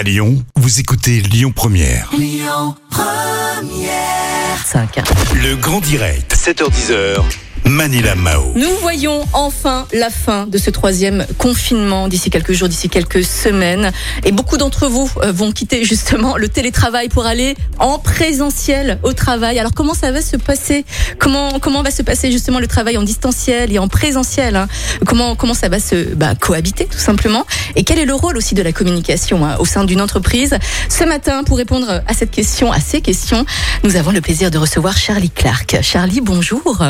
À Lyon, vous écoutez Lyon Première. 5. Le grand direct, 7h10h. Manila Mao. Nous voyons enfin la fin de ce troisième confinement d'ici quelques jours, d'ici quelques semaines. Et beaucoup d'entre vous euh, vont quitter justement le télétravail pour aller en présentiel au travail. Alors comment ça va se passer? Comment comment va se passer justement le travail en distanciel et en présentiel hein? Comment comment ça va se bah, cohabiter tout simplement? Et quel est le rôle aussi de la communication hein, au sein d'une entreprise? Ce matin, pour répondre à cette question, à ces questions, nous avons le plaisir de recevoir Charlie Clark. Charlie, bonjour.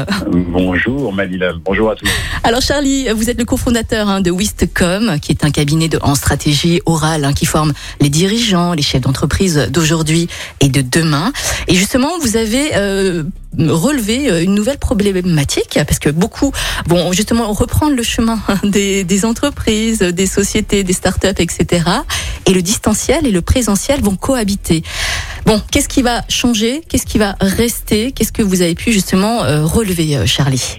Bonjour Malila, bonjour à tous. Alors Charlie, vous êtes le cofondateur hein, de Wistcom, qui est un cabinet de, en stratégie orale hein, qui forme les dirigeants, les chefs d'entreprise d'aujourd'hui et de demain. Et justement, vous avez euh, relevé euh, une nouvelle problématique parce que beaucoup vont justement reprendre le chemin des, des entreprises, des sociétés, des startups, etc. Et le distanciel et le présentiel vont cohabiter. Bon, qu'est-ce qui va changer? Qu'est-ce qui va rester? Qu'est-ce que vous avez pu justement euh, relever, euh, Charlie?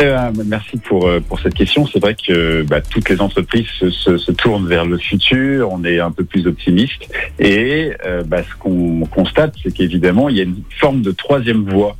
Euh, merci pour, euh, pour cette question. C'est vrai que bah, toutes les entreprises se, se, se tournent vers le futur, on est un peu plus optimiste. Et euh, bah, ce qu'on constate, c'est qu'évidemment, il y a une forme de troisième voie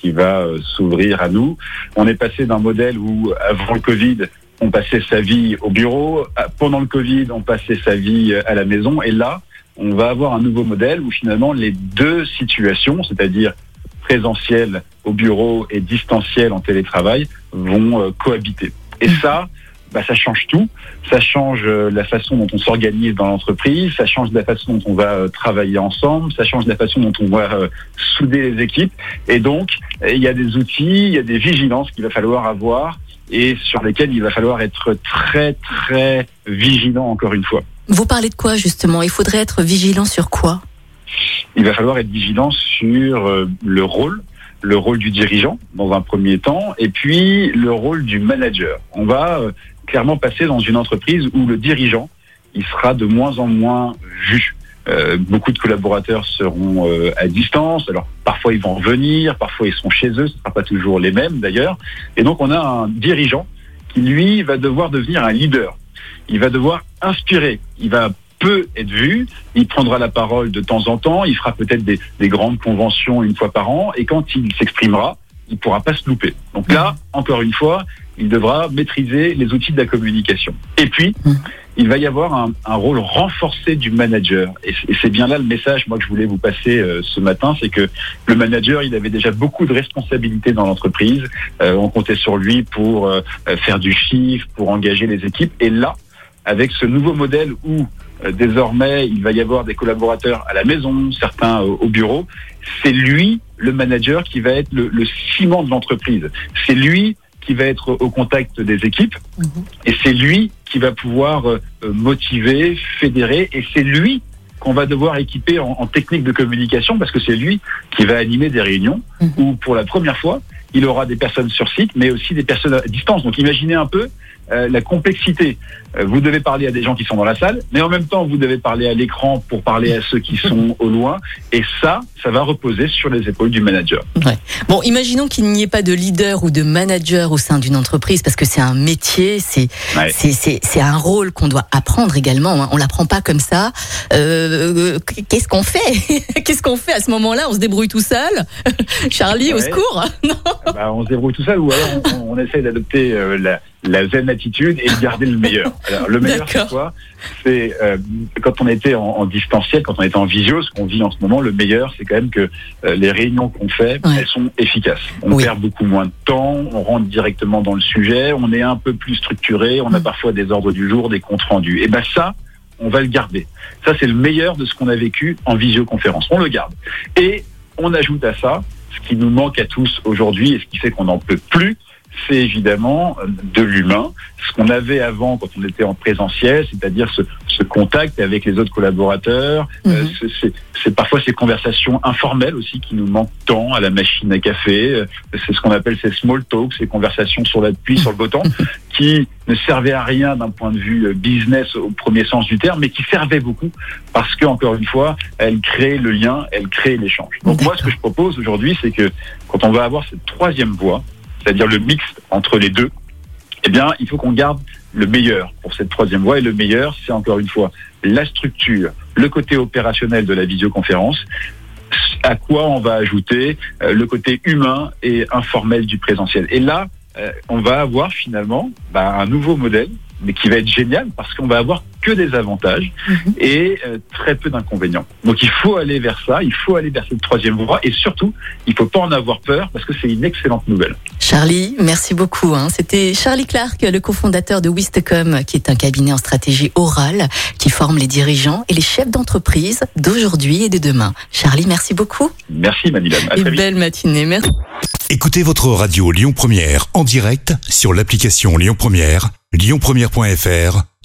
qui va euh, s'ouvrir à nous. On est passé d'un modèle où, avant le Covid, on passait sa vie au bureau. Pendant le Covid, on passait sa vie à la maison. Et là, on va avoir un nouveau modèle où finalement les deux situations, c'est-à-dire présentiel au bureau et distanciel en télétravail, vont euh, cohabiter. Et ça, bah, ça change tout. Ça change euh, la façon dont on s'organise dans l'entreprise, ça change la façon dont on va euh, travailler ensemble, ça change la façon dont on va euh, souder les équipes. Et donc, il y a des outils, il y a des vigilances qu'il va falloir avoir et sur lesquels il va falloir être très, très vigilant encore une fois. Vous parlez de quoi justement? Il faudrait être vigilant sur quoi? Il va falloir être vigilant sur euh, le rôle, le rôle du dirigeant dans un premier temps, et puis le rôle du manager. On va euh, clairement passer dans une entreprise où le dirigeant, il sera de moins en moins vu. Euh, beaucoup de collaborateurs seront à distance. Alors parfois ils vont revenir, parfois ils sont chez eux. Ce ne sera pas toujours les mêmes d'ailleurs. Et donc on a un dirigeant qui lui va devoir devenir un leader. Il va devoir inspirer. Il va peut être vu. Il prendra la parole de temps en temps. Il fera peut-être des, des grandes conventions une fois par an. Et quand il s'exprimera, il pourra pas se louper. Donc là, encore une fois, il devra maîtriser les outils de la communication. Et puis, il va y avoir un, un rôle renforcé du manager. Et c'est bien là le message, moi, que je voulais vous passer euh, ce matin, c'est que le manager, il avait déjà beaucoup de responsabilités dans l'entreprise. Euh, on comptait sur lui pour euh, faire du chiffre, pour engager les équipes. Et là, avec ce nouveau modèle où euh, désormais il va y avoir des collaborateurs à la maison, certains au bureau, c'est lui, le manager, qui va être le, le ciment de l'entreprise. C'est lui qui va être au contact des équipes. Et c'est lui qui va pouvoir euh, euh, motiver, fédérer. Et c'est lui qu'on va devoir équiper en, en technique de communication parce que c'est lui qui va animer des réunions Mhm. où pour la première fois il aura des personnes sur site mais aussi des personnes à distance. Donc imaginez un peu euh, la complexité. Euh, vous devez parler à des gens qui sont dans la salle, mais en même temps, vous devez parler à l'écran pour parler à ceux qui sont au loin. Et ça, ça va reposer sur les épaules du manager. Bon, imaginons qu'il n'y ait pas de leader ou de manager au sein d'une entreprise parce que c'est un métier, c'est Ouais. c'est un rôle qu'on doit apprendre également. hein. On l'apprend pas comme ça. Euh, Qu'est-ce qu'on fait? Qu'est-ce qu'on fait à ce moment-là? On se débrouille tout seul? Charlie, au secours Non. Ah bah, on se débrouille tout seul ou alors on, on essaie d'adopter euh, la, la zen attitude et de garder le meilleur. Alors, le meilleur, c'est quoi? C'est euh, quand on était en, en distanciel, quand on était en visio, ce qu'on vit en ce moment, le meilleur, c'est quand même que euh, les réunions qu'on fait, Ouais. elles sont efficaces. On Oui. perd beaucoup moins de temps, on rentre directement dans le sujet, on est un peu plus structuré, on a Mm. parfois des ordres du jour, des comptes rendus. Et ben ça, on va le garder. Ça, c'est le meilleur de ce qu'on a vécu en visioconférence. On le garde. Et on ajoute à ça ce qui nous manque à tous aujourd'hui et ce qui fait qu'on n'en peut plus, c'est évidemment de l'humain. Ce qu'on avait avant quand on était en présentiel, c'est-à-dire ce, ce contact avec les autres collaborateurs, euh, Mhm. c'est- parfois ces conversations informelles aussi qui nous manquent tant à la machine à café. Euh, C'est ce qu'on appelle ces small talks, ces conversations sur l'appui, sur le bouton, qui ne servaient à rien d'un point de vue euh, business au premier sens du terme, mais qui servaient beaucoup parce que encore une fois, elles créent le lien, elles créent l'échange. Donc moi, ce que je propose aujourd'hui, c'est que quand on va avoir cette troisième voie, c'est-à-dire le mix entre les deux, eh bien, il faut qu'on garde le meilleur pour cette troisième voie. Et le meilleur, c'est encore une fois la structure, le côté opérationnel de la visioconférence, à quoi on va ajouter euh, le côté humain et informel du présentiel. Et là, euh, on va avoir finalement bah, un nouveau modèle, mais qui va être génial parce qu'on va avoir que des avantages Mhm. et euh, très peu d'inconvénients. Donc il faut aller vers ça, il faut aller vers cette troisième voie et surtout, il faut pas en avoir peur parce que c'est une excellente nouvelle. Charlie, merci beaucoup. hein. C'était Charlie Clark, le cofondateur de Wistcom, qui est un cabinet en stratégie orale qui forme les dirigeants et les chefs d'entreprise d'aujourd'hui et de demain. Charlie, merci beaucoup. Merci et très vite. belle matinée. Merci. Écoutez votre radio Lyon Première en direct sur l'application Lyon Première, lyonpremière.fr